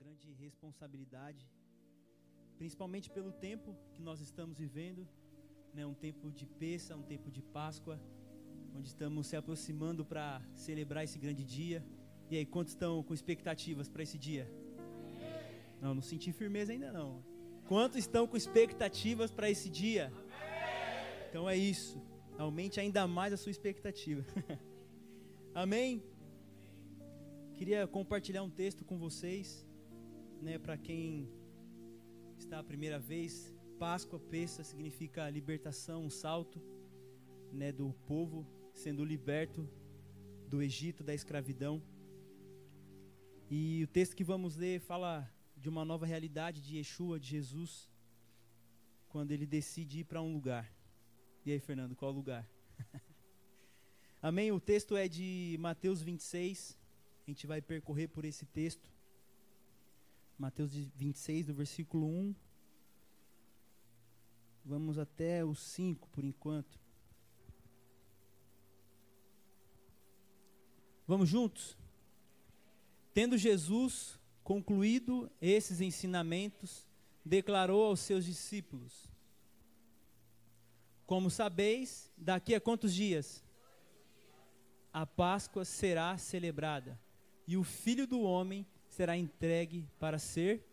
grande responsabilidade, principalmente pelo tempo que nós estamos vivendo, né? Um tempo de peça, um tempo de Páscoa, onde estamos se aproximando para celebrar esse grande dia. E aí, quantos estão com expectativas para esse dia? Não, não senti firmeza ainda não. Quantos estão com expectativas para esse dia? Então é isso. Aumente ainda mais a sua expectativa. Amém? Queria compartilhar um texto com vocês, né, para quem está a primeira vez. Páscoa, peça significa libertação, um salto, né, do povo sendo liberto do Egito, da escravidão. E o texto que vamos ler fala de uma nova realidade de Yeshua, de Jesus, quando ele decide ir para um lugar. E aí, Fernando, qual lugar? Amém? O texto é de Mateus 26. A gente vai percorrer por esse texto. Mateus 26, do versículo 1. Vamos até o 5 por enquanto. Vamos juntos? Tendo Jesus concluído esses ensinamentos, declarou aos seus discípulos: Como sabeis, daqui a quantos dias? A Páscoa será celebrada e o filho do homem entregue para ser.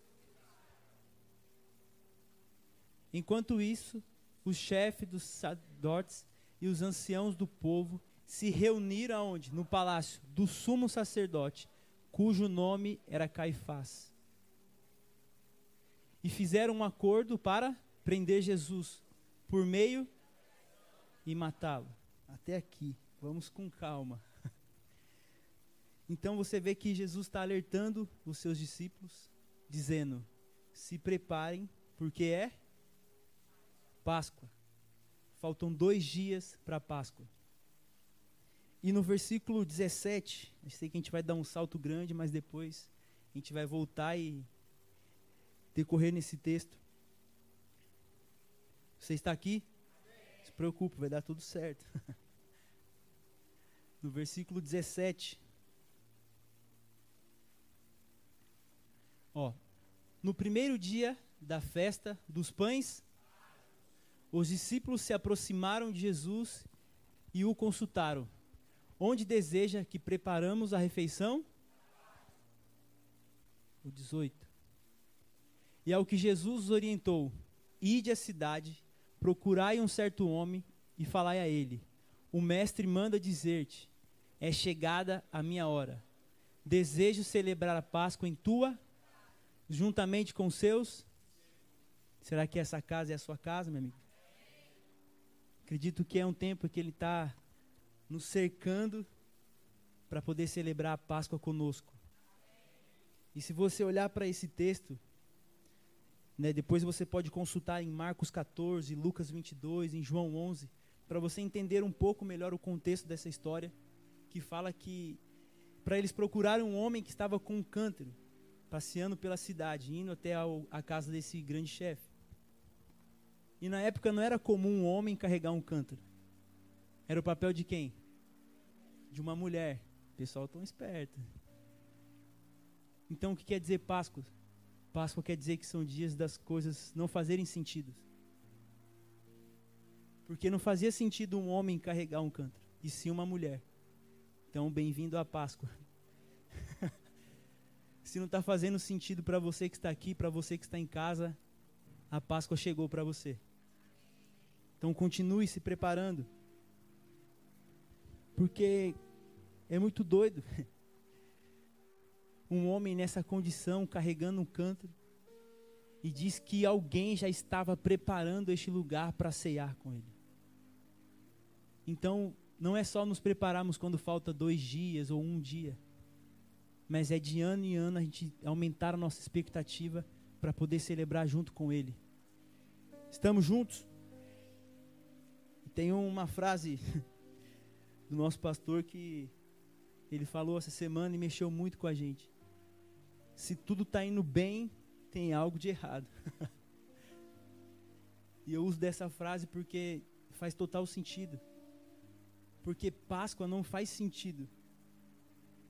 Enquanto isso, o chefe dos sacerdotes e os anciãos do povo se reuniram aonde? No palácio do sumo sacerdote, cujo nome era Caifás. E fizeram um acordo para prender Jesus por meio e matá-lo. Até aqui, vamos com calma. Então você vê que Jesus está alertando os seus discípulos, dizendo: se preparem, porque é Páscoa. Faltam dois dias para Páscoa. E no versículo 17, eu sei que a gente vai dar um salto grande, mas depois a gente vai voltar e decorrer nesse texto. Você está aqui? Se preocupe, vai dar tudo certo. no versículo 17, Ó, no primeiro dia da festa dos pães, os discípulos se aproximaram de Jesus e o consultaram. Onde deseja que preparamos a refeição? O 18. E ao que Jesus os orientou: Ide à cidade, procurai um certo homem e falai a ele: O mestre manda dizer-te: É chegada a minha hora. Desejo celebrar a Páscoa em tua juntamente com seus. Será que essa casa é a sua casa, meu amigo? Acredito que é um tempo que Ele está nos cercando para poder celebrar a Páscoa conosco. E se você olhar para esse texto, né, depois você pode consultar em Marcos 14, Lucas 22, em João 11, para você entender um pouco melhor o contexto dessa história, que fala que para eles procurarem um homem que estava com um cântaro passeando pela cidade, indo até a casa desse grande chefe. E na época não era comum um homem carregar um cântaro. Era o papel de quem? De uma mulher. O pessoal tão esperto. Então o que quer dizer Páscoa? Páscoa quer dizer que são dias das coisas não fazerem sentido. Porque não fazia sentido um homem carregar um cântaro, e sim uma mulher. Então, bem-vindo à Páscoa. Se não está fazendo sentido para você que está aqui, para você que está em casa, a Páscoa chegou para você. Então continue se preparando. Porque é muito doido. Um homem nessa condição, carregando um cântaro, e diz que alguém já estava preparando este lugar para ceiar com ele. Então, não é só nos prepararmos quando falta dois dias ou um dia mas é de ano em ano a gente aumentar a nossa expectativa para poder celebrar junto com Ele. Estamos juntos? Tem uma frase do nosso pastor que ele falou essa semana e mexeu muito com a gente. Se tudo está indo bem, tem algo de errado. e eu uso dessa frase porque faz total sentido. Porque Páscoa não faz sentido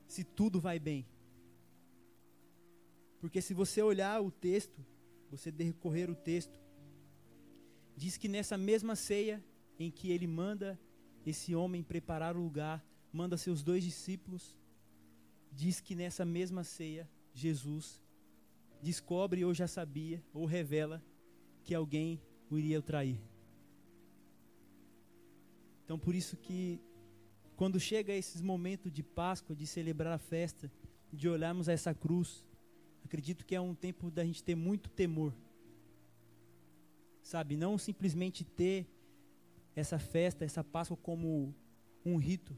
se tudo vai bem. Porque se você olhar o texto, você decorrer o texto, diz que nessa mesma ceia em que ele manda esse homem preparar o lugar, manda seus dois discípulos, diz que nessa mesma ceia, Jesus descobre ou já sabia, ou revela, que alguém o iria trair. Então por isso que quando chega esses momentos de Páscoa, de celebrar a festa, de olharmos a essa cruz, acredito que é um tempo da gente ter muito temor. Sabe, não simplesmente ter essa festa, essa Páscoa como um rito,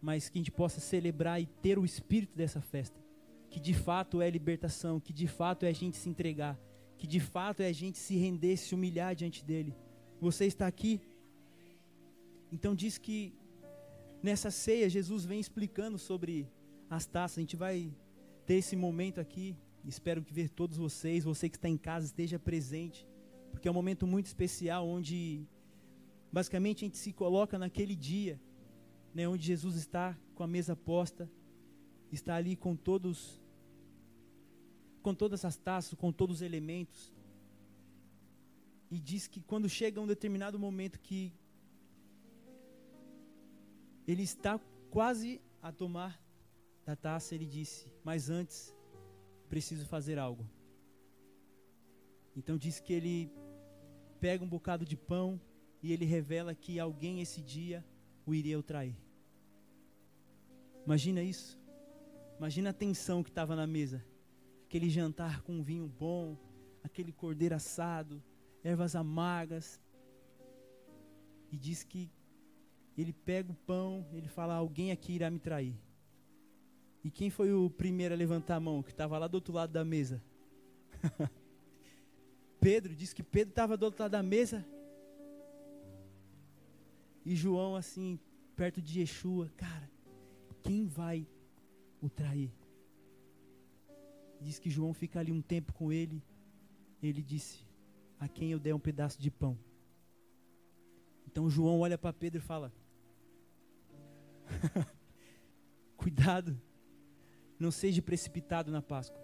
mas que a gente possa celebrar e ter o espírito dessa festa, que de fato é libertação, que de fato é a gente se entregar, que de fato é a gente se render, se humilhar diante dele. Você está aqui? Então diz que nessa ceia Jesus vem explicando sobre as taças. A gente vai ter esse momento aqui. Espero que ver todos vocês, você que está em casa esteja presente, porque é um momento muito especial onde basicamente a gente se coloca naquele dia, né, onde Jesus está com a mesa posta, está ali com todos com todas as taças, com todos os elementos. E diz que quando chega um determinado momento que ele está quase a tomar da taça, ele disse: Mas antes, preciso fazer algo. Então diz que ele pega um bocado de pão e ele revela que alguém esse dia o iria trair. Imagina isso. Imagina a tensão que estava na mesa. Aquele jantar com um vinho bom, aquele cordeiro assado, ervas amargas. E diz que ele pega o pão, ele fala: Alguém aqui irá me trair. E quem foi o primeiro a levantar a mão, que estava lá do outro lado da mesa? Pedro, disse que Pedro estava do outro lado da mesa. E João, assim, perto de Yeshua, cara, quem vai o trair? Diz que João fica ali um tempo com ele. Ele disse: A quem eu der um pedaço de pão. Então João olha para Pedro e fala: Cuidado, não seja precipitado na Páscoa.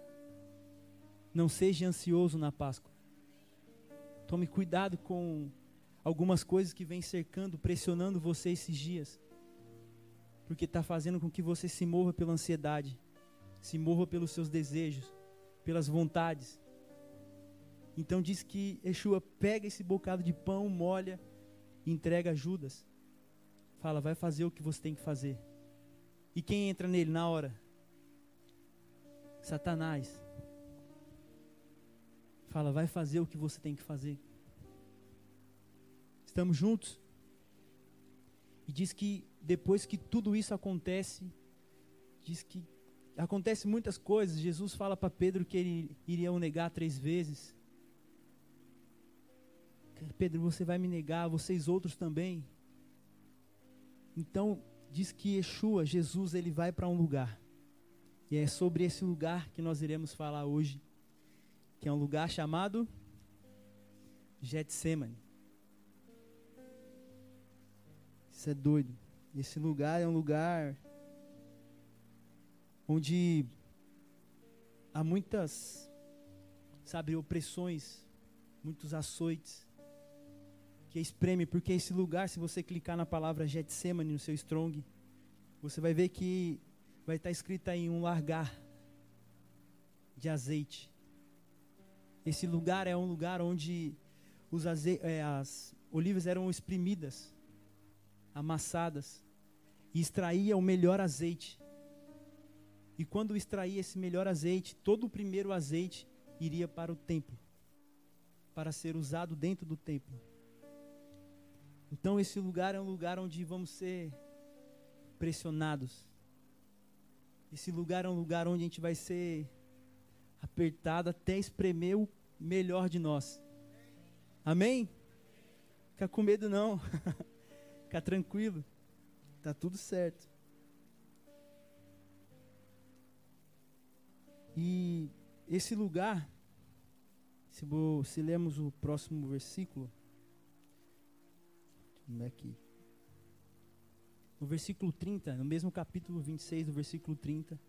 Não seja ansioso na Páscoa. Tome cuidado com algumas coisas que vêm cercando, pressionando você esses dias. Porque está fazendo com que você se morra pela ansiedade, se morra pelos seus desejos, pelas vontades. Então diz que Yeshua pega esse bocado de pão, molha entrega a Judas. Fala, vai fazer o que você tem que fazer. E quem entra nele na hora? Satanás. Fala, vai fazer o que você tem que fazer. Estamos juntos? E diz que depois que tudo isso acontece, diz que acontece muitas coisas. Jesus fala para Pedro que ele iria o negar três vezes. Pedro, você vai me negar, vocês outros também. Então, diz que Yeshua, Jesus, ele vai para um lugar. E é sobre esse lugar que nós iremos falar hoje, que é um lugar chamado Getsemane. Isso é doido. Esse lugar é um lugar onde há muitas, sabe, opressões, muitos açoites que espreme, porque esse lugar, se você clicar na palavra Getsemane no seu Strong, você vai ver que vai estar escrito aí um largar de azeite. Esse lugar é um lugar onde os aze é, as olivas eram espremidas, amassadas, e extraía o melhor azeite. E quando extraía esse melhor azeite, todo o primeiro azeite iria para o templo, para ser usado dentro do templo. Então esse lugar é um lugar onde vamos ser pressionados. Esse lugar é um lugar onde a gente vai ser apertado até espremer o melhor de nós. Amém? Fica com medo não. Fica tranquilo. Tá tudo certo. E esse lugar, se, se lemos o próximo versículo, como é que. No versículo 30, no mesmo capítulo 26, no versículo 30.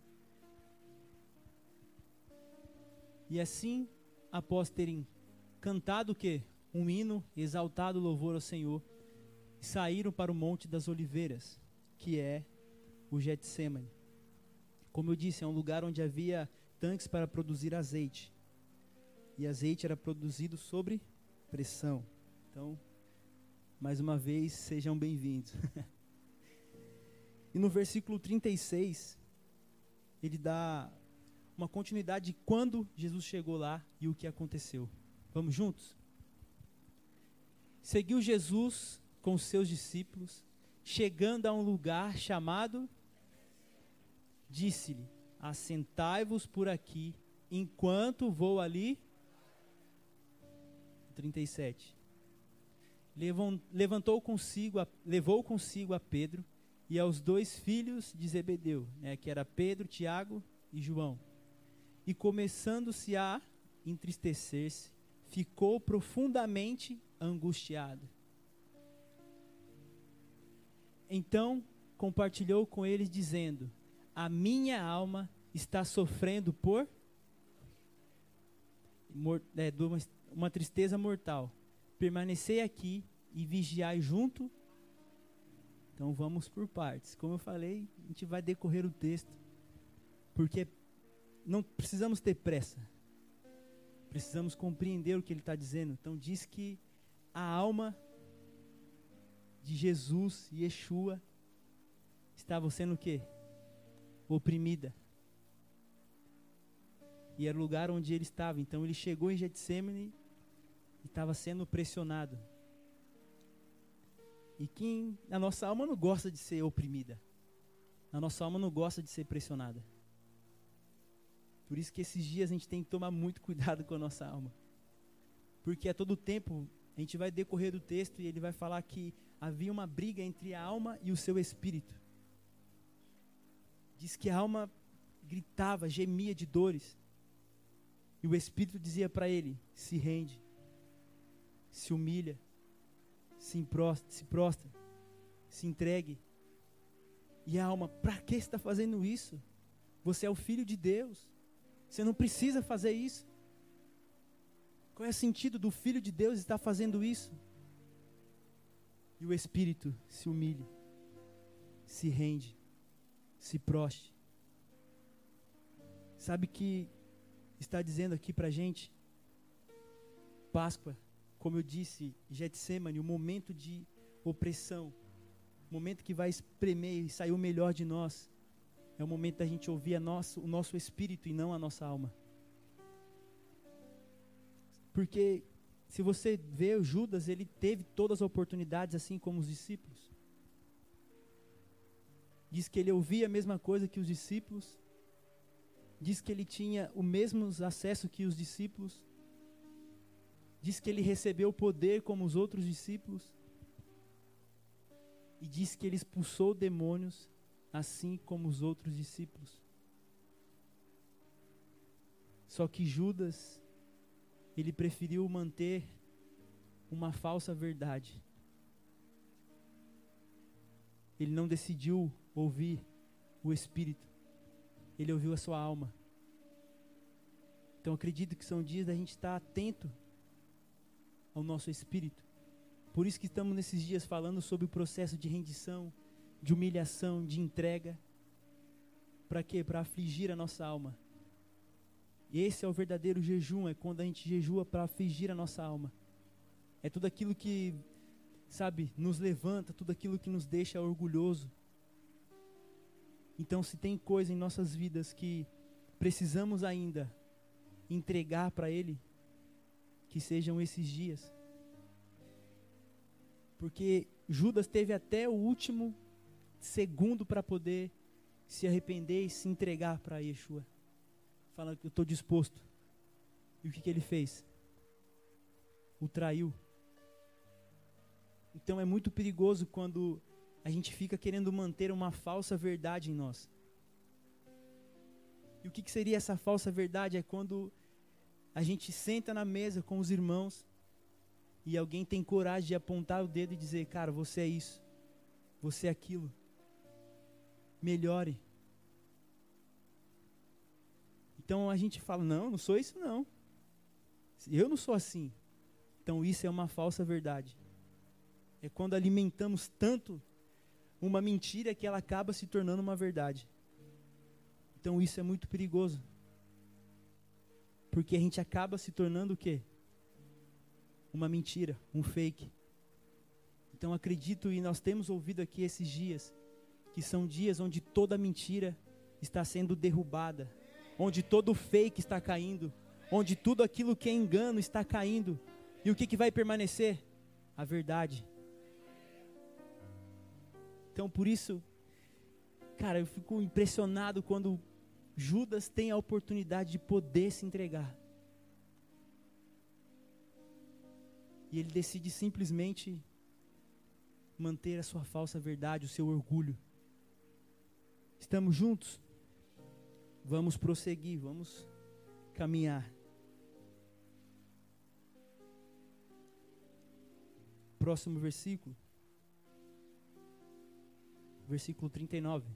E assim, após terem cantado o quê? Um hino, exaltado louvor ao Senhor, saíram para o Monte das Oliveiras, que é o Getsemane. Como eu disse, é um lugar onde havia tanques para produzir azeite. E azeite era produzido sobre pressão. Então, mais uma vez, sejam bem-vindos. e no versículo 36, ele dá uma continuidade de quando Jesus chegou lá e o que aconteceu. Vamos juntos? Seguiu Jesus com seus discípulos, chegando a um lugar chamado, disse-lhe: Assentai-vos por aqui, enquanto vou ali. 37. Levantou consigo, a, levou consigo a Pedro e aos dois filhos de Zebedeu, né, que era Pedro, Tiago e João. E começando-se a entristecer-se, ficou profundamente angustiado. Então compartilhou com eles, dizendo: A minha alma está sofrendo por é, uma, uma tristeza mortal. Permanecei aqui e vigiai junto. Então vamos por partes. Como eu falei, a gente vai decorrer o texto, porque não precisamos ter pressa. Precisamos compreender o que ele está dizendo. Então diz que a alma de Jesus, Yeshua, estavam sendo o quê? Oprimida. E era o lugar onde ele estava. Então ele chegou em Getsemane e estava sendo pressionado. E quem a nossa alma não gosta de ser oprimida. A nossa alma não gosta de ser pressionada. Por isso que esses dias a gente tem que tomar muito cuidado com a nossa alma. Porque a todo tempo a gente vai decorrer do texto e ele vai falar que havia uma briga entre a alma e o seu espírito. Diz que a alma gritava, gemia de dores. E o espírito dizia para ele: se rende, se humilha, se, prostra, se prostra, se entregue. E a alma, para que está fazendo isso? Você é o filho de Deus. Você não precisa fazer isso. Qual é o sentido do filho de Deus estar fazendo isso? e o espírito se humilhe, se rende, se proste. Sabe que está dizendo aqui para gente, Páscoa, como eu disse, Getsemane, o momento de opressão, o momento que vai espremer e sair o melhor de nós, é o momento da gente ouvir nosso, o nosso espírito e não a nossa alma. Porque se você vê o Judas, ele teve todas as oportunidades, assim como os discípulos. Diz que ele ouvia a mesma coisa que os discípulos. Diz que ele tinha o mesmo acesso que os discípulos. Diz que ele recebeu poder como os outros discípulos. E diz que ele expulsou demônios assim como os outros discípulos. Só que Judas ele preferiu manter uma falsa verdade. Ele não decidiu ouvir o Espírito, ele ouviu a sua alma. Então acredito que são dias da gente estar atento ao nosso espírito. Por isso que estamos nesses dias falando sobre o processo de rendição, de humilhação, de entrega. Para quê? Para afligir a nossa alma. Esse é o verdadeiro jejum, é quando a gente jejua para afligir a nossa alma. É tudo aquilo que, sabe, nos levanta, tudo aquilo que nos deixa orgulhoso. Então, se tem coisa em nossas vidas que precisamos ainda entregar para Ele, que sejam esses dias. Porque Judas teve até o último segundo para poder se arrepender e se entregar para Yeshua falando que eu estou disposto. E o que, que ele fez? O traiu. Então é muito perigoso quando a gente fica querendo manter uma falsa verdade em nós. E o que, que seria essa falsa verdade? É quando a gente senta na mesa com os irmãos e alguém tem coragem de apontar o dedo e dizer: Cara, você é isso, você é aquilo. Melhore. Então a gente fala: não, não sou isso não. Eu não sou assim. Então isso é uma falsa verdade. É quando alimentamos tanto uma mentira que ela acaba se tornando uma verdade. Então isso é muito perigoso. Porque a gente acaba se tornando o quê? Uma mentira, um fake. Então acredito e nós temos ouvido aqui esses dias que são dias onde toda mentira está sendo derrubada, onde todo fake está caindo, onde tudo aquilo que é engano está caindo. E o que, que vai permanecer? A verdade. Então por isso, cara, eu fico impressionado quando Judas tem a oportunidade de poder se entregar. E ele decide simplesmente manter a sua falsa verdade, o seu orgulho. Estamos juntos? Vamos prosseguir, vamos caminhar. Próximo versículo. Versículo 39.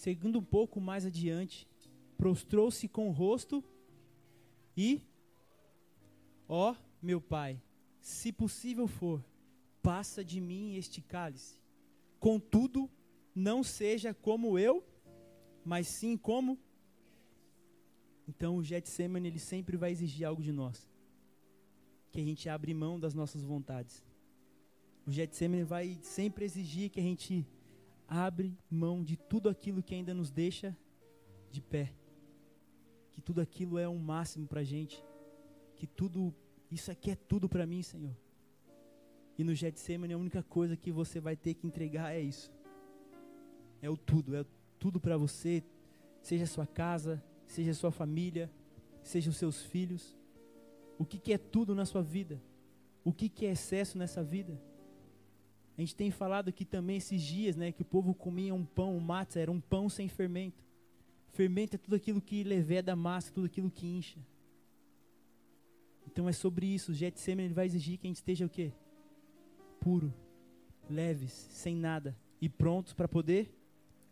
Seguindo um pouco mais adiante, prostrou-se com o rosto e, ó meu pai, se possível for, passa de mim este cálice. Contudo, não seja como eu, mas sim como. Então o Getsemane ele sempre vai exigir algo de nós. Que a gente abre mão das nossas vontades. O Getsemane vai sempre exigir que a gente abre mão de tudo aquilo que ainda nos deixa de pé. Que tudo aquilo é um máximo para a gente. Que tudo, isso aqui é tudo para mim, Senhor. E no Getsemane a única coisa que você vai ter que entregar é isso é o tudo, é tudo para você, seja sua casa, seja sua família, seja os seus filhos. O que, que é tudo na sua vida? O que, que é excesso nessa vida? A gente tem falado aqui também esses dias, né, que o povo comia um pão, um matzah, era um pão sem fermento. Fermento é tudo aquilo que leveda a massa, tudo aquilo que incha. Então é sobre isso. O Getsemane vai exigir que a gente esteja o quê? Puro, leves, sem nada e prontos para poder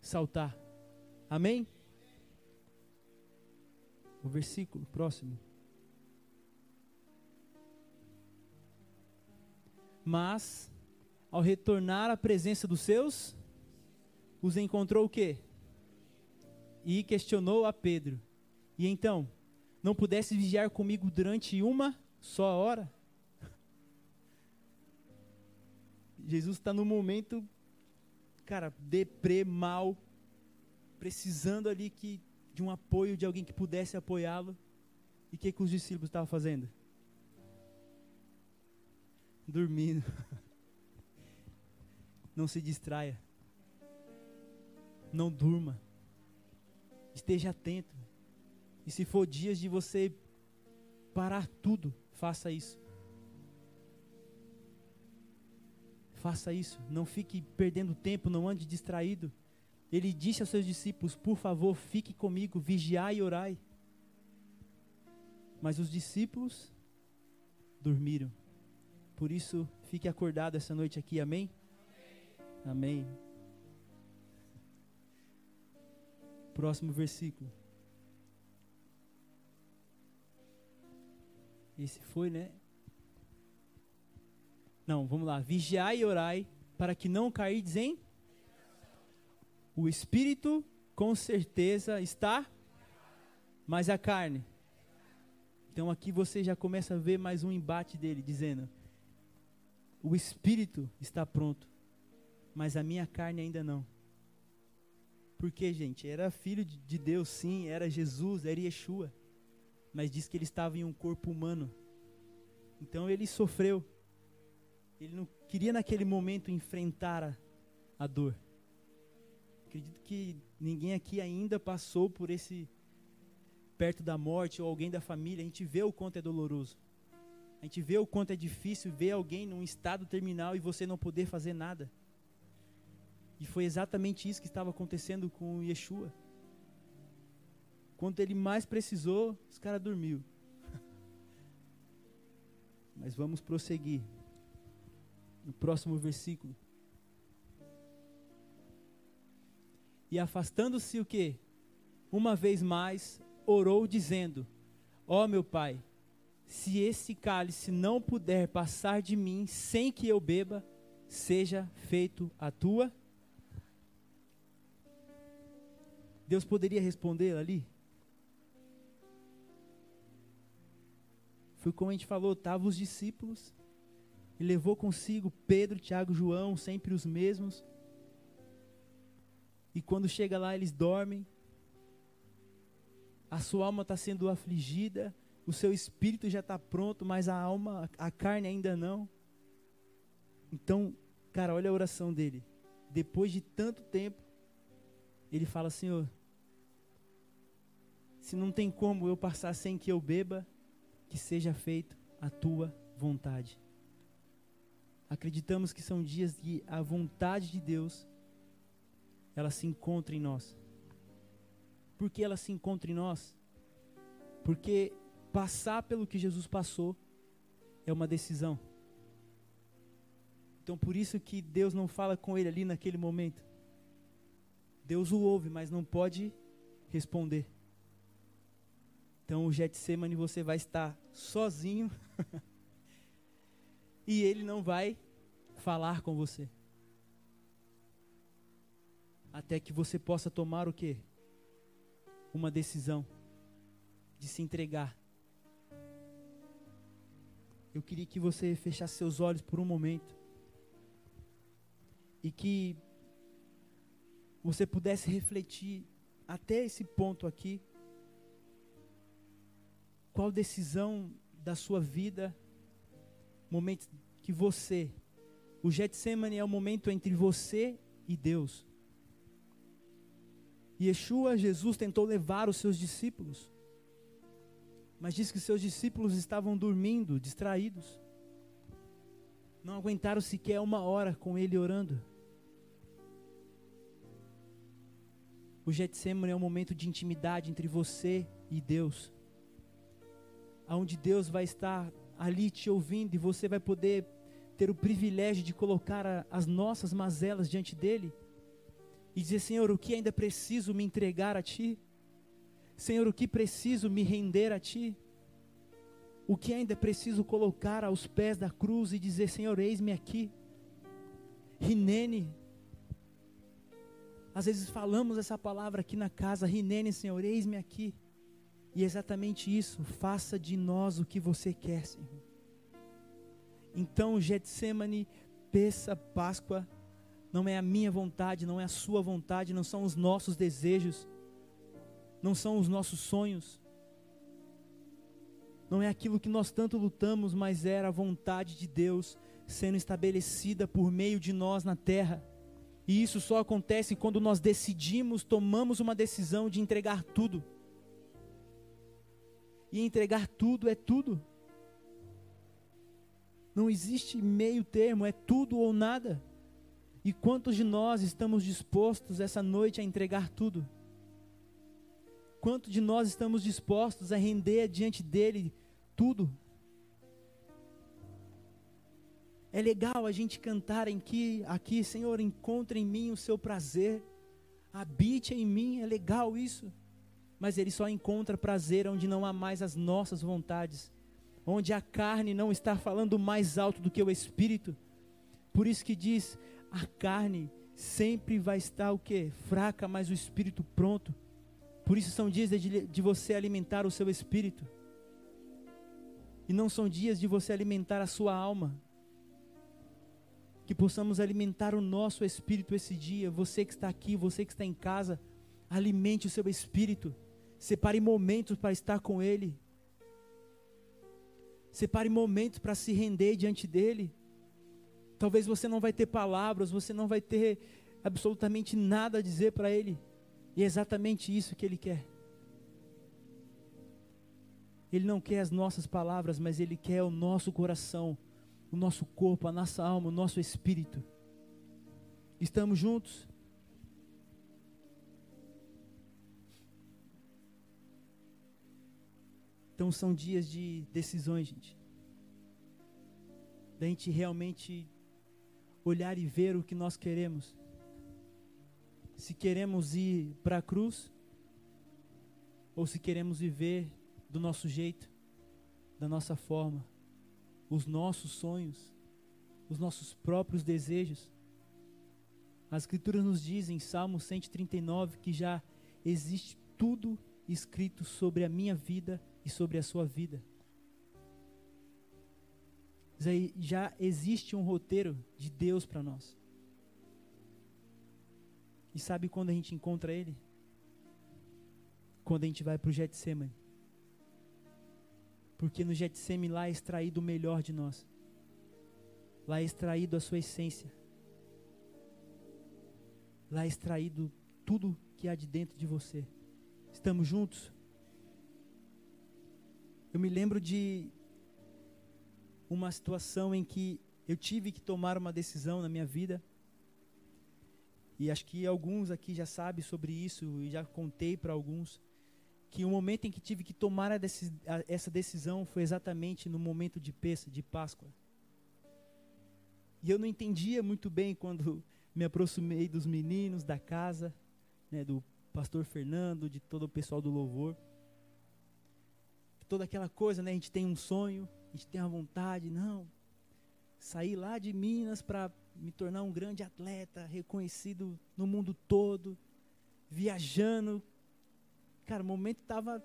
saltar. Amém? O versículo próximo. Mas, ao retornar à presença dos seus, os encontrou o quê? E questionou a Pedro. E então, não pudesse vigiar comigo durante uma só hora? Jesus está no momento cara, deprê, mal, precisando ali que, de um apoio de alguém que pudesse apoiá-lo. E o que, que os discípulos estavam fazendo? Dormindo. Não se distraia. Não durma. Esteja atento. E se for dias de você parar tudo, faça isso. Faça isso, não fique perdendo tempo, não ande distraído. Ele disse aos seus discípulos: Por favor, fique comigo, vigiai e orai. Mas os discípulos dormiram. Por isso, fique acordado essa noite aqui, amém? Amém. Próximo versículo. Esse foi, né? Não, vamos lá. Vigiai e orai para que não cairdes em. O espírito com certeza está, mas a carne. Então aqui você já começa a ver mais um embate dele, dizendo: O espírito está pronto, mas a minha carne ainda não. Porque, gente, era filho de Deus, sim, era Jesus, era Yeshua. Mas diz que ele estava em um corpo humano. Então ele sofreu. Ele não queria naquele momento enfrentar a, a dor. Acredito que ninguém aqui ainda passou por esse perto da morte ou alguém da família. A gente vê o quanto é doloroso. A gente vê o quanto é difícil ver alguém num estado terminal e você não poder fazer nada. E foi exatamente isso que estava acontecendo com Yeshua. Quando ele mais precisou, os caras dormiu. Mas vamos prosseguir no próximo versículo. E afastando-se o que? Uma vez mais, orou dizendo: Ó oh, meu pai, se esse cálice não puder passar de mim sem que eu beba, seja feito a tua. Deus poderia responder ali? Foi como a gente falou, estavam os discípulos, e levou consigo Pedro, Tiago, João, sempre os mesmos. E quando chega lá, eles dormem. A sua alma está sendo afligida, o seu espírito já está pronto, mas a alma, a carne ainda não. Então, cara, olha a oração dele. Depois de tanto tempo, ele fala: Senhor, se não tem como eu passar sem que eu beba, que seja feito a tua vontade. Acreditamos que são dias que a vontade de Deus ela se encontra em nós. Por que ela se encontra em nós? Porque passar pelo que Jesus passou é uma decisão. Então por isso que Deus não fala com ele ali naquele momento. Deus o ouve, mas não pode responder. Então o Getsemane você vai estar sozinho e ele não vai falar com você. Até que você possa tomar o quê? Uma decisão de se entregar. Eu queria que você fechasse seus olhos por um momento e que você pudesse refletir até esse ponto aqui. Qual decisão da sua vida, momento que você, o Getsemane é o momento entre você e Deus. Yeshua, Jesus, tentou levar os seus discípulos, mas diz que seus discípulos estavam dormindo, distraídos. Não aguentaram sequer uma hora com ele orando. O Getsemane é um momento de intimidade entre você e Deus. Onde Deus vai estar ali te ouvindo e você vai poder ter o privilégio de colocar a, as nossas mazelas diante dele e dizer: Senhor, o que ainda preciso me entregar a Ti? Senhor, o que preciso me render a Ti? O que ainda preciso colocar aos pés da cruz e dizer: Senhor, eis-me aqui. Rinene. Às vezes falamos essa palavra aqui na casa, Rinene, Senhor, eis-me aqui. E é exatamente isso, faça de nós o que você quer, Senhor. Então, Getsemane, peça Páscoa não é a minha vontade, não é a sua vontade, não são os nossos desejos, não são os nossos sonhos, não é aquilo que nós tanto lutamos, mas era a vontade de Deus sendo estabelecida por meio de nós na terra. E isso só acontece quando nós decidimos, tomamos uma decisão de entregar tudo. E entregar tudo é tudo. Não existe meio termo, é tudo ou nada. E quantos de nós estamos dispostos essa noite a entregar tudo? Quantos de nós estamos dispostos a render diante dele tudo? É legal a gente cantar em que aqui, Senhor, encontre em mim o seu prazer, habite em mim, é legal isso. Mas ele só encontra prazer onde não há mais as nossas vontades, onde a carne não está falando mais alto do que o espírito. Por isso que diz: a carne sempre vai estar o que? Fraca, mas o espírito pronto. Por isso são dias de, de você alimentar o seu espírito. E não são dias de você alimentar a sua alma. Que possamos alimentar o nosso espírito esse dia. Você que está aqui, você que está em casa, alimente o seu espírito. Separe momentos para estar com Ele. Separe momentos para se render diante dEle. Talvez você não vai ter palavras, você não vai ter absolutamente nada a dizer para Ele. E é exatamente isso que Ele quer. Ele não quer as nossas palavras, mas Ele quer o nosso coração, o nosso corpo, a nossa alma, o nosso espírito. Estamos juntos? Então são dias de decisões, gente. Da gente realmente olhar e ver o que nós queremos. Se queremos ir para a cruz, ou se queremos viver do nosso jeito, da nossa forma, os nossos sonhos, os nossos próprios desejos. As Escrituras nos dizem em Salmo 139 que já existe tudo escrito sobre a minha vida e sobre a sua vida. Já existe um roteiro de Deus para nós. E sabe quando a gente encontra Ele? Quando a gente vai para o Getsemane. Porque no Getsemane lá é extraído o melhor de nós. Lá é extraído a sua essência. Lá é extraído tudo que há de dentro de você. Estamos juntos? Eu me lembro de uma situação em que eu tive que tomar uma decisão na minha vida. E acho que alguns aqui já sabem sobre isso e já contei para alguns que o momento em que tive que tomar essa decisão foi exatamente no momento de peça, de Páscoa. E eu não entendia muito bem quando me aproximei dos meninos da casa, né, do pastor Fernando, de todo o pessoal do louvor. Toda aquela coisa, né, a gente tem um sonho, a gente tem a vontade, não, sair lá de Minas para me tornar um grande atleta, reconhecido no mundo todo, viajando. Cara, o momento estava.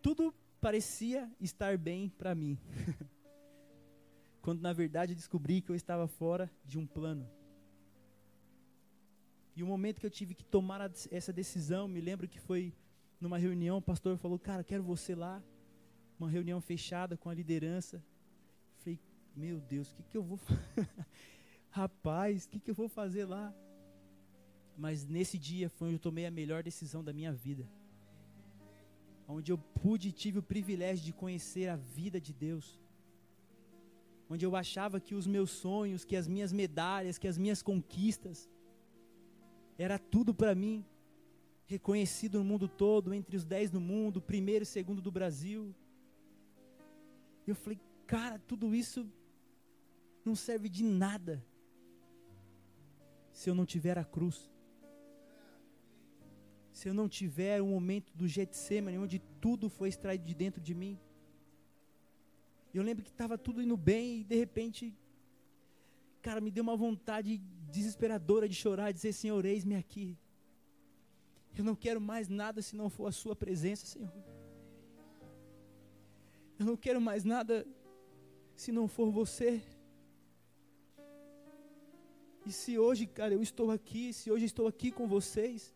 Tudo parecia estar bem para mim. Quando na verdade descobri que eu estava fora de um plano. E o momento que eu tive que tomar essa decisão, me lembro que foi numa reunião, o pastor falou: Cara, quero você lá uma reunião fechada com a liderança. Falei, meu Deus, o que, que eu vou Rapaz, o que, que eu vou fazer lá? Mas nesse dia foi onde eu tomei a melhor decisão da minha vida. Onde eu pude e tive o privilégio de conhecer a vida de Deus. Onde eu achava que os meus sonhos, que as minhas medalhas, que as minhas conquistas, era tudo para mim. Reconhecido no mundo todo, entre os dez do mundo, primeiro e segundo do Brasil. Eu falei, cara, tudo isso não serve de nada se eu não tiver a cruz. Se eu não tiver o momento do Getsemane, onde tudo foi extraído de dentro de mim. Eu lembro que estava tudo indo bem e de repente, cara, me deu uma vontade desesperadora de chorar, dizer: Senhor, eis-me aqui. Eu não quero mais nada se não for a Sua presença, Senhor. Eu não quero mais nada se não for você. E se hoje, cara, eu estou aqui, se hoje estou aqui com vocês,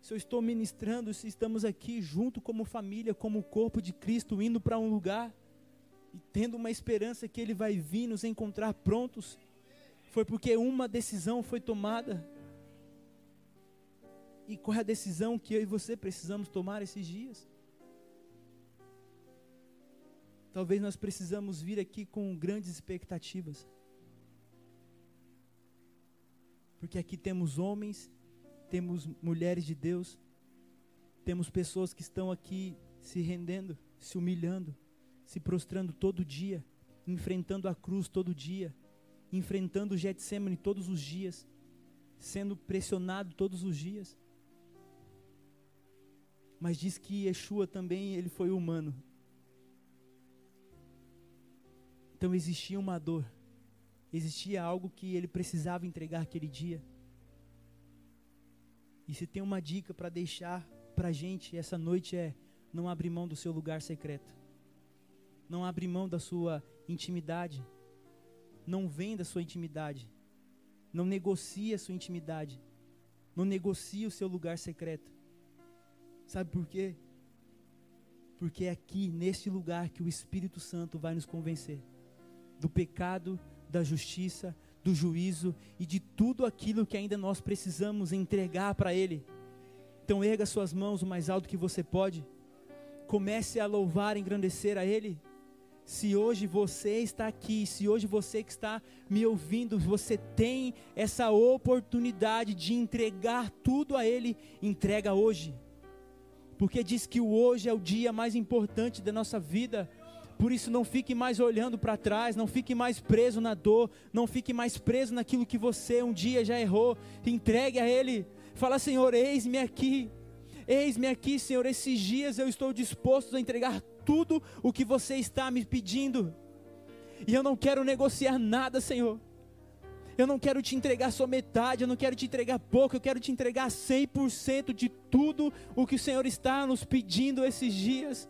se eu estou ministrando, se estamos aqui junto como família, como corpo de Cristo, indo para um lugar e tendo uma esperança que Ele vai vir nos encontrar prontos, foi porque uma decisão foi tomada. E qual é a decisão que eu e você precisamos tomar esses dias? Talvez nós precisamos vir aqui com grandes expectativas. Porque aqui temos homens, temos mulheres de Deus, temos pessoas que estão aqui se rendendo, se humilhando, se prostrando todo dia, enfrentando a cruz todo dia, enfrentando o Getsemane todos os dias, sendo pressionado todos os dias. Mas diz que Yeshua também ele foi humano. Então existia uma dor, existia algo que ele precisava entregar aquele dia. E se tem uma dica para deixar para gente essa noite é: não abrir mão do seu lugar secreto, não abrir mão da sua intimidade, não venda a sua intimidade, não negocie a sua intimidade, não negocie o seu lugar secreto. Sabe por quê? Porque é aqui, neste lugar, que o Espírito Santo vai nos convencer do pecado, da justiça, do juízo e de tudo aquilo que ainda nós precisamos entregar para Ele. Então, erga suas mãos o mais alto que você pode. Comece a louvar, engrandecer a Ele. Se hoje você está aqui, se hoje você que está me ouvindo, você tem essa oportunidade de entregar tudo a Ele, entrega hoje. Porque diz que o hoje é o dia mais importante da nossa vida. Por isso, não fique mais olhando para trás, não fique mais preso na dor, não fique mais preso naquilo que você um dia já errou. Entregue a Ele. Fala, Senhor, eis-me aqui. Eis-me aqui, Senhor, esses dias eu estou disposto a entregar tudo o que você está me pedindo. E eu não quero negociar nada, Senhor. Eu não quero te entregar só metade, eu não quero te entregar pouco, eu quero te entregar 100% de tudo o que o Senhor está nos pedindo esses dias.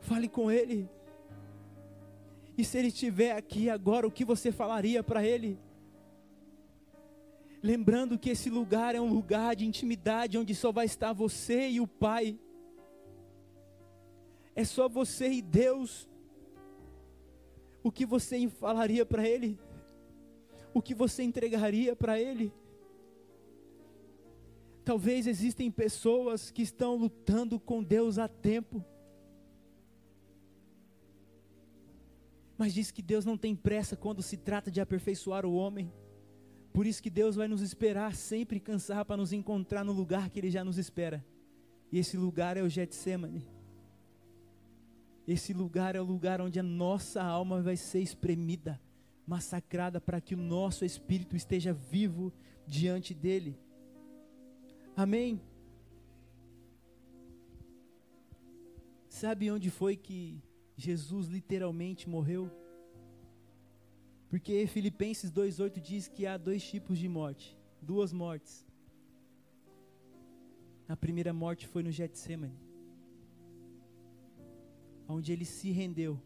Fale com Ele. E se Ele estiver aqui agora, o que você falaria para Ele? Lembrando que esse lugar é um lugar de intimidade, onde só vai estar você e o Pai. É só você e Deus. O que você falaria para Ele? O que você entregaria para Ele? Talvez existem pessoas que estão lutando com Deus há tempo. Mas diz que Deus não tem pressa quando se trata de aperfeiçoar o homem. Por isso que Deus vai nos esperar sempre cansar para nos encontrar no lugar que Ele já nos espera. E esse lugar é o Getsemane. Esse lugar é o lugar onde a nossa alma vai ser espremida, massacrada, para que o nosso espírito esteja vivo diante dEle. Amém? Sabe onde foi que Jesus literalmente morreu? Porque Filipenses 2,8 diz que há dois tipos de morte, duas mortes. A primeira morte foi no Getsemane, onde ele se rendeu.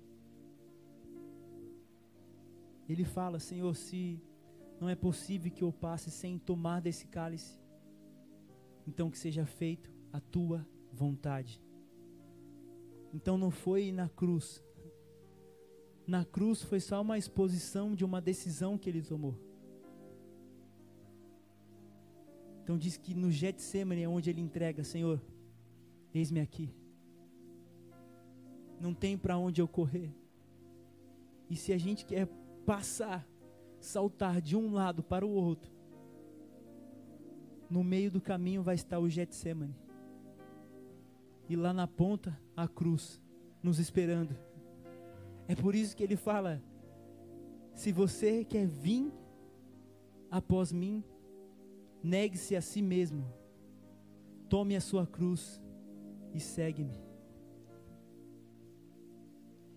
Ele fala: Senhor, se não é possível que eu passe sem tomar desse cálice, então que seja feito a tua vontade. Então não foi na cruz, na cruz foi só uma exposição de uma decisão que ele tomou. Então diz que no Getsemane é onde ele entrega, Senhor, eis-me aqui. Não tem para onde eu correr. E se a gente quer passar, saltar de um lado para o outro, no meio do caminho vai estar o Getsemane. E lá na ponta, a cruz, nos esperando. É por isso que ele fala: se você quer vir após mim, negue-se a si mesmo, tome a sua cruz e segue-me.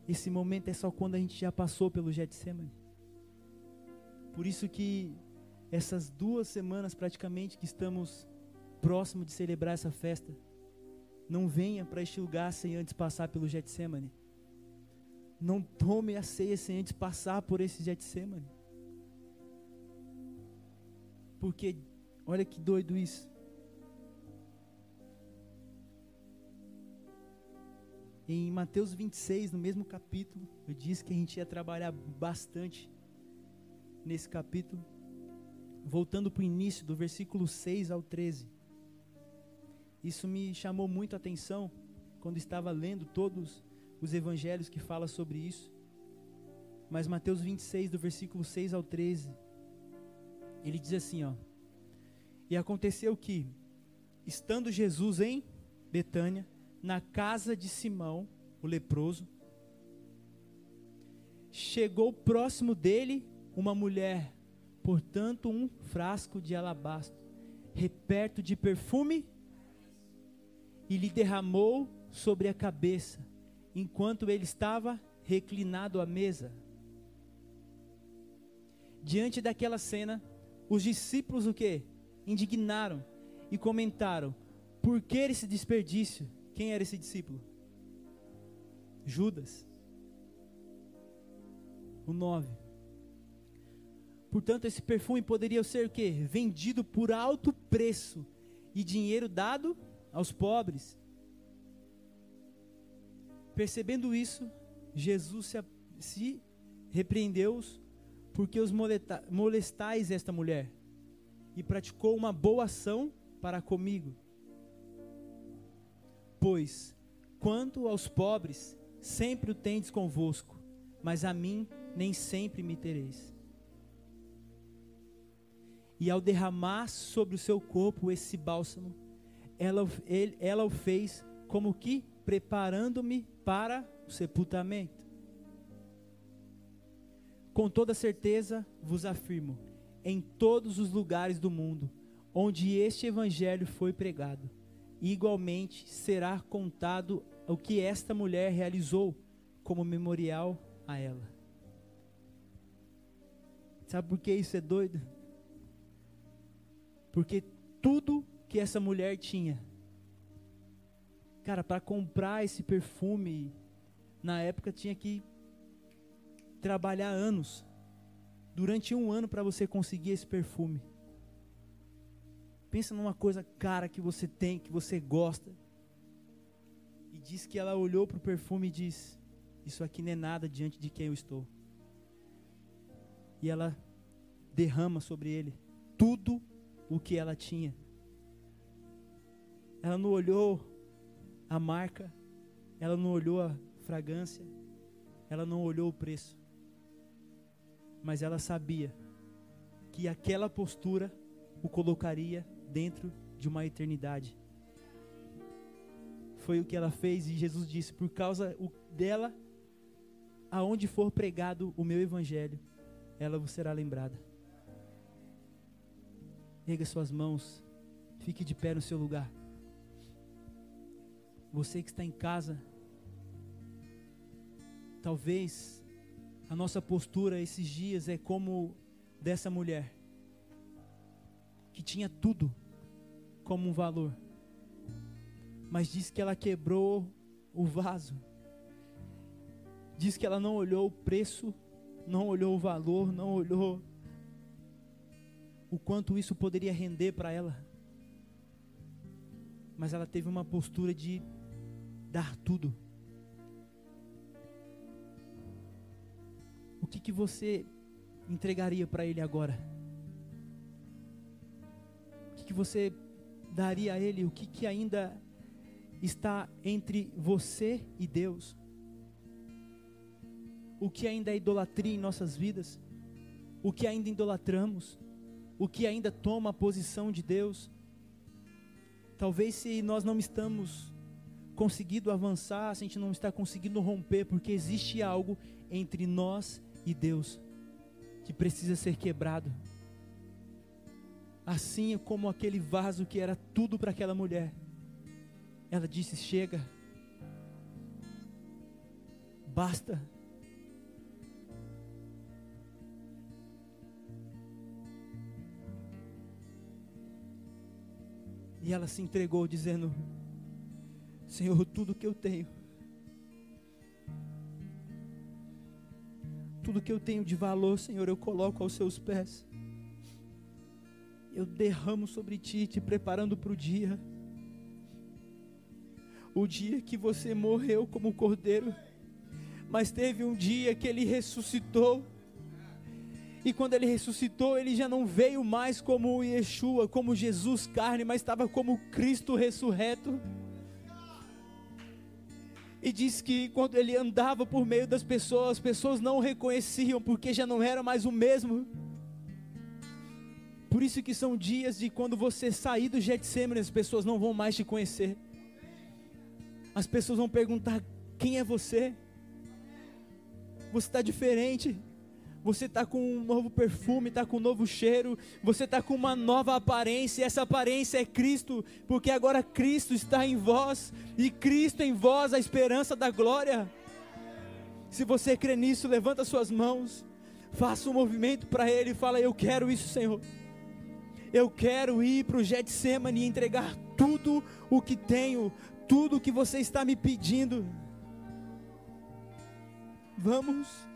Esse momento é só quando a gente já passou pelo Getsemane. Por isso que essas duas semanas praticamente que estamos próximo de celebrar essa festa, não venha para este lugar sem antes passar pelo Getsemane. Não tome a ceia sem antes passar por esse Getsemane. Porque, olha que doido isso. Em Mateus 26, no mesmo capítulo, eu disse que a gente ia trabalhar bastante nesse capítulo. Voltando para o início, do versículo 6 ao 13. Isso me chamou muito a atenção quando estava lendo todos os evangelhos que fala sobre isso. Mas Mateus 26, do versículo 6 ao 13, ele diz assim, ó: E aconteceu que, estando Jesus em Betânia, na casa de Simão, o leproso, chegou próximo dele uma mulher, portanto, um frasco de alabastro, reperto de perfume, e lhe derramou sobre a cabeça enquanto ele estava reclinado à mesa. Diante daquela cena, os discípulos o que? Indignaram e comentaram: por que esse desperdício? Quem era esse discípulo? Judas. O 9. Portanto, esse perfume poderia ser o que? Vendido por alto preço e dinheiro dado aos pobres. Percebendo isso, Jesus se, se repreendeu-os porque os molestais esta mulher e praticou uma boa ação para comigo. Pois, quanto aos pobres, sempre o tendes convosco, mas a mim nem sempre me tereis. E ao derramar sobre o seu corpo esse bálsamo, ela, ele, ela o fez como que preparando-me para o sepultamento. Com toda certeza vos afirmo, em todos os lugares do mundo, onde este evangelho foi pregado. igualmente será contado o que esta mulher realizou como memorial a ela. Sabe por que isso é doido? Porque tudo que essa mulher tinha, cara, para comprar esse perfume, na época tinha que trabalhar anos, durante um ano para você conseguir esse perfume. Pensa numa coisa cara que você tem, que você gosta. E diz que ela olhou para o perfume e diz: Isso aqui não é nada diante de quem eu estou. E ela derrama sobre ele tudo o que ela tinha. Ela não olhou a marca, ela não olhou a fragrância, ela não olhou o preço. Mas ela sabia que aquela postura o colocaria dentro de uma eternidade. Foi o que ela fez e Jesus disse: por causa dela, aonde for pregado o meu evangelho, ela será lembrada. Erga suas mãos, fique de pé no seu lugar. Você que está em casa, talvez a nossa postura esses dias é como dessa mulher que tinha tudo como um valor, mas diz que ela quebrou o vaso, diz que ela não olhou o preço, não olhou o valor, não olhou o quanto isso poderia render para ela, mas ela teve uma postura de dar tudo. O que, que você entregaria para Ele agora? que você daria a Ele? O que, que ainda está entre você e Deus? O que ainda é idolatria em nossas vidas? O que ainda idolatramos? O que ainda toma a posição de Deus? Talvez se nós não estamos conseguindo avançar, se a gente não está conseguindo romper, porque existe algo entre nós e Deus que precisa ser quebrado assim como aquele vaso que era tudo para aquela mulher. Ela disse: Chega, basta. E ela se entregou, dizendo: Senhor, tudo que eu tenho, tudo que eu tenho de valor, Senhor, eu coloco aos seus pés eu derramo sobre ti, te preparando para o dia. O dia que você morreu como cordeiro, mas teve um dia que ele ressuscitou. E quando ele ressuscitou, ele já não veio mais como Yeshua, como Jesus carne, mas estava como Cristo ressurreto. E diz que quando ele andava por meio das pessoas, as pessoas não o reconheciam, porque já não era mais o mesmo. Por isso que são dias de quando você sair do Getsemane, as pessoas não vão mais te conhecer. As pessoas vão perguntar: quem é você? Você está diferente. Você está com um novo perfume, está com um novo cheiro, você está com uma nova aparência, e essa aparência é Cristo, porque agora Cristo está em vós, e Cristo em vós a esperança da glória. Se você crê nisso, levanta suas mãos, faça um movimento para Ele e fala: Eu quero isso, Senhor. Eu quero ir para o Getsemane e entregar tudo o que tenho, tudo o que você está me pedindo. Vamos.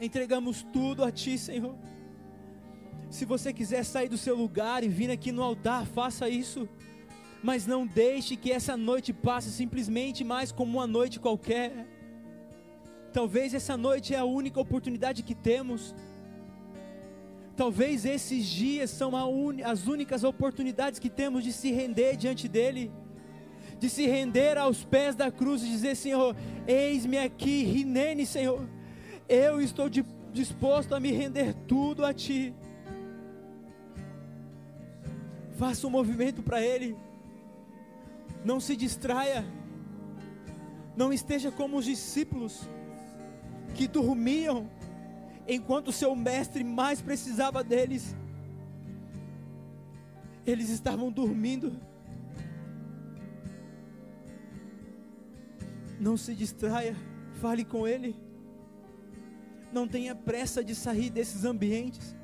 Entregamos tudo a Ti, Senhor. Se você quiser sair do seu lugar e vir aqui no altar, faça isso. Mas não deixe que essa noite passe simplesmente mais como uma noite qualquer. Talvez essa noite é a única oportunidade que temos Talvez esses dias são as únicas oportunidades que temos de se render diante dEle, de se render aos pés da cruz e dizer: Senhor, eis-me aqui, rinene, Senhor, eu estou disposto a me render tudo a Ti. Faça um movimento para Ele, não se distraia, não esteja como os discípulos que dormiam enquanto seu mestre mais precisava deles, eles estavam dormindo. Não se distraia, fale com ele. Não tenha pressa de sair desses ambientes.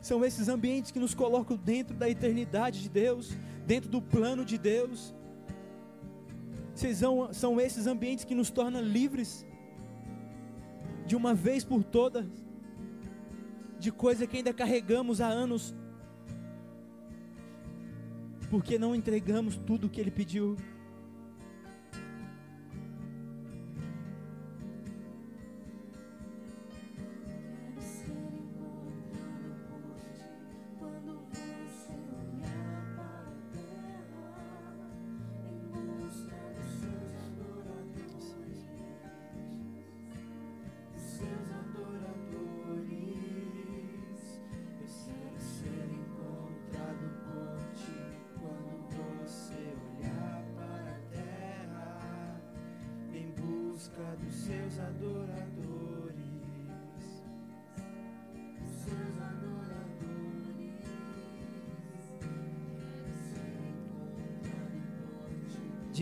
São esses ambientes que nos colocam dentro da eternidade de Deus, dentro do plano de Deus. São, são esses ambientes que nos tornam livres, de uma vez por todas, de coisa que ainda carregamos há anos, porque não entregamos tudo o que Ele pediu.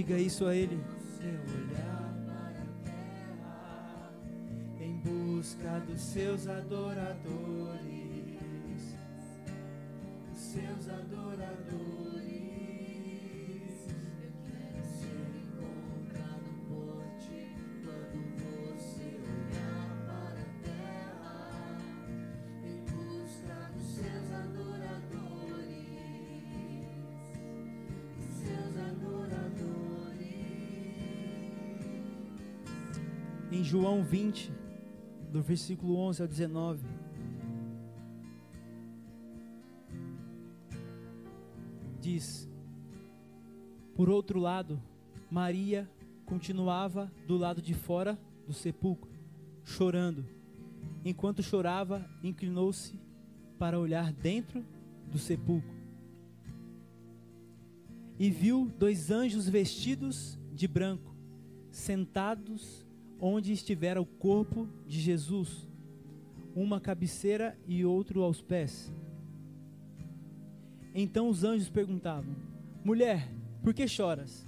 Diga isso a Ele. Seu olhar para a terra, em busca dos seus adoradores, seus adoradores. Em João 20, do versículo 11 ao 19. Diz: Por outro lado, Maria continuava do lado de fora do sepulcro, chorando. Enquanto chorava, inclinou-se para olhar dentro do sepulcro. E viu dois anjos vestidos de branco, sentados onde estivera o corpo de Jesus, uma cabeceira e outro aos pés. Então os anjos perguntavam: Mulher, por que choras?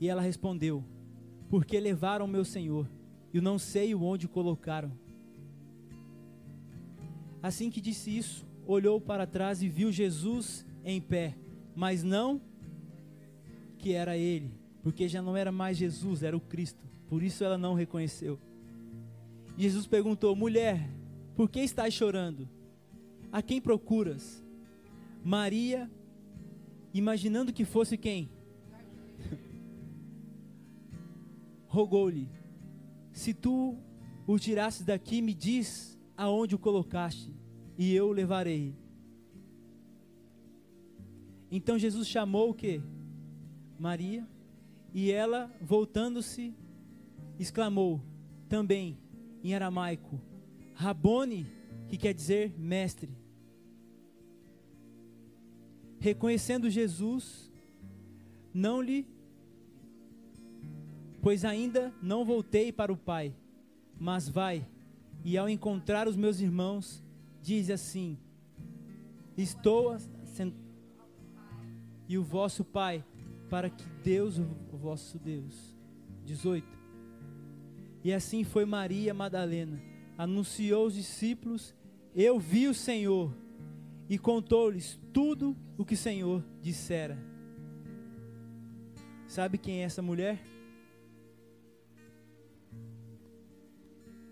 E ela respondeu: Porque levaram meu Senhor, e não sei onde o colocaram. Assim que disse isso, olhou para trás e viu Jesus em pé, mas não que era ele, porque já não era mais Jesus, era o Cristo. Por isso ela não reconheceu. Jesus perguntou: Mulher, por que estás chorando? A quem procuras? Maria, imaginando que fosse quem? Rogou-lhe: Se tu o tirasses daqui, me diz aonde o colocaste, e eu o levarei. Então Jesus chamou o que? Maria, e ela, voltando-se, exclamou também em aramaico: Rabone, que quer dizer mestre. Reconhecendo Jesus, não lhe, pois ainda não voltei para o Pai, mas vai, e ao encontrar os meus irmãos, diz assim: Estou e o vosso Pai, para que Deus, o vosso Deus. 18. E assim foi Maria Madalena. Anunciou aos discípulos: Eu vi o Senhor. E contou-lhes tudo o que o Senhor dissera. Sabe quem é essa mulher?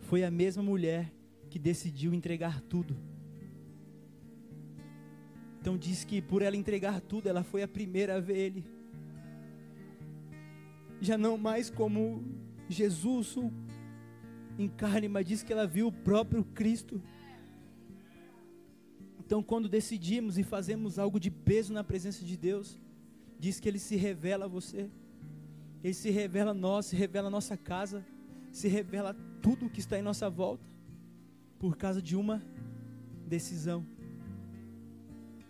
Foi a mesma mulher que decidiu entregar tudo. Então diz que por ela entregar tudo, ela foi a primeira a ver ele. Já não mais como Jesus em carne, mas diz que ela viu o próprio Cristo. Então, quando decidimos e fazemos algo de peso na presença de Deus, diz que Ele se revela a você, Ele se revela a nós, se revela a nossa casa, se revela tudo o que está em nossa volta, por causa de uma decisão.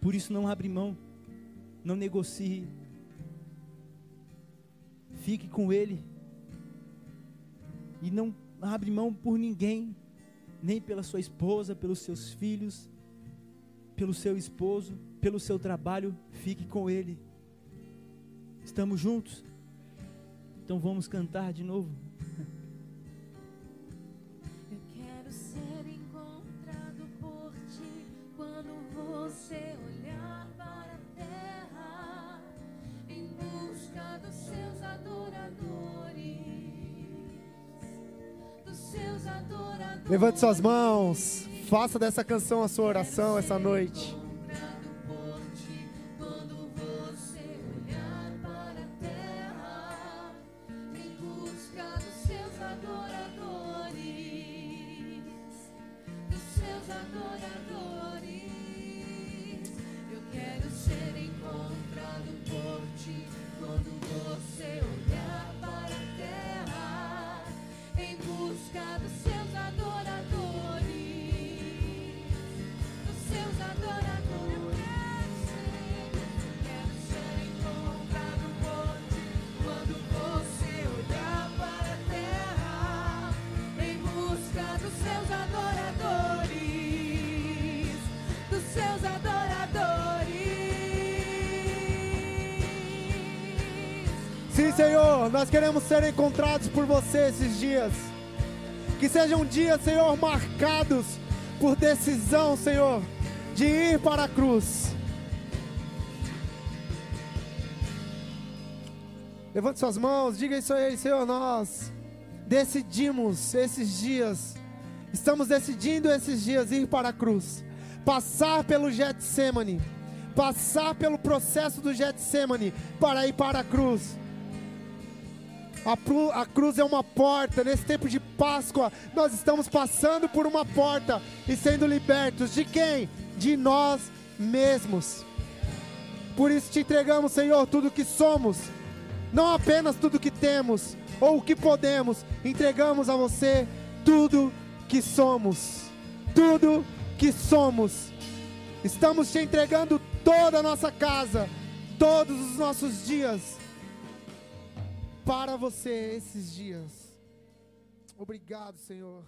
Por isso, não abre mão, não negocie, fique com Ele, e não abre mão por ninguém. nem pela sua esposa, pelos seus filhos, pelo seu esposo, pelo seu trabalho, fique com ele. Estamos juntos? Então vamos cantar de novo. Eu quero ser encontrado por ti quando você Levante suas mãos. Faça dessa canção a sua oração essa noite. Senhor, nós queremos ser encontrados por você esses dias. Que sejam dias, Senhor, marcados por decisão, Senhor, de ir para a cruz. Levante suas mãos, diga isso a Ele, Senhor, nós decidimos esses dias, estamos decidindo esses dias ir para a cruz, passar pelo Getsemane, passar pelo processo do Getsemane para ir para a cruz. A, cruz é uma porta. Nesse tempo de Páscoa, nós estamos passando por uma porta e sendo libertos de quem? De nós mesmos. Por isso te entregamos, Senhor, tudo que somos, não apenas tudo que temos ou o que podemos, entregamos a você tudo que somos. Tudo que somos. Estamos te entregando toda a nossa casa, todos os nossos dias para você esses dias. Obrigado, Senhor.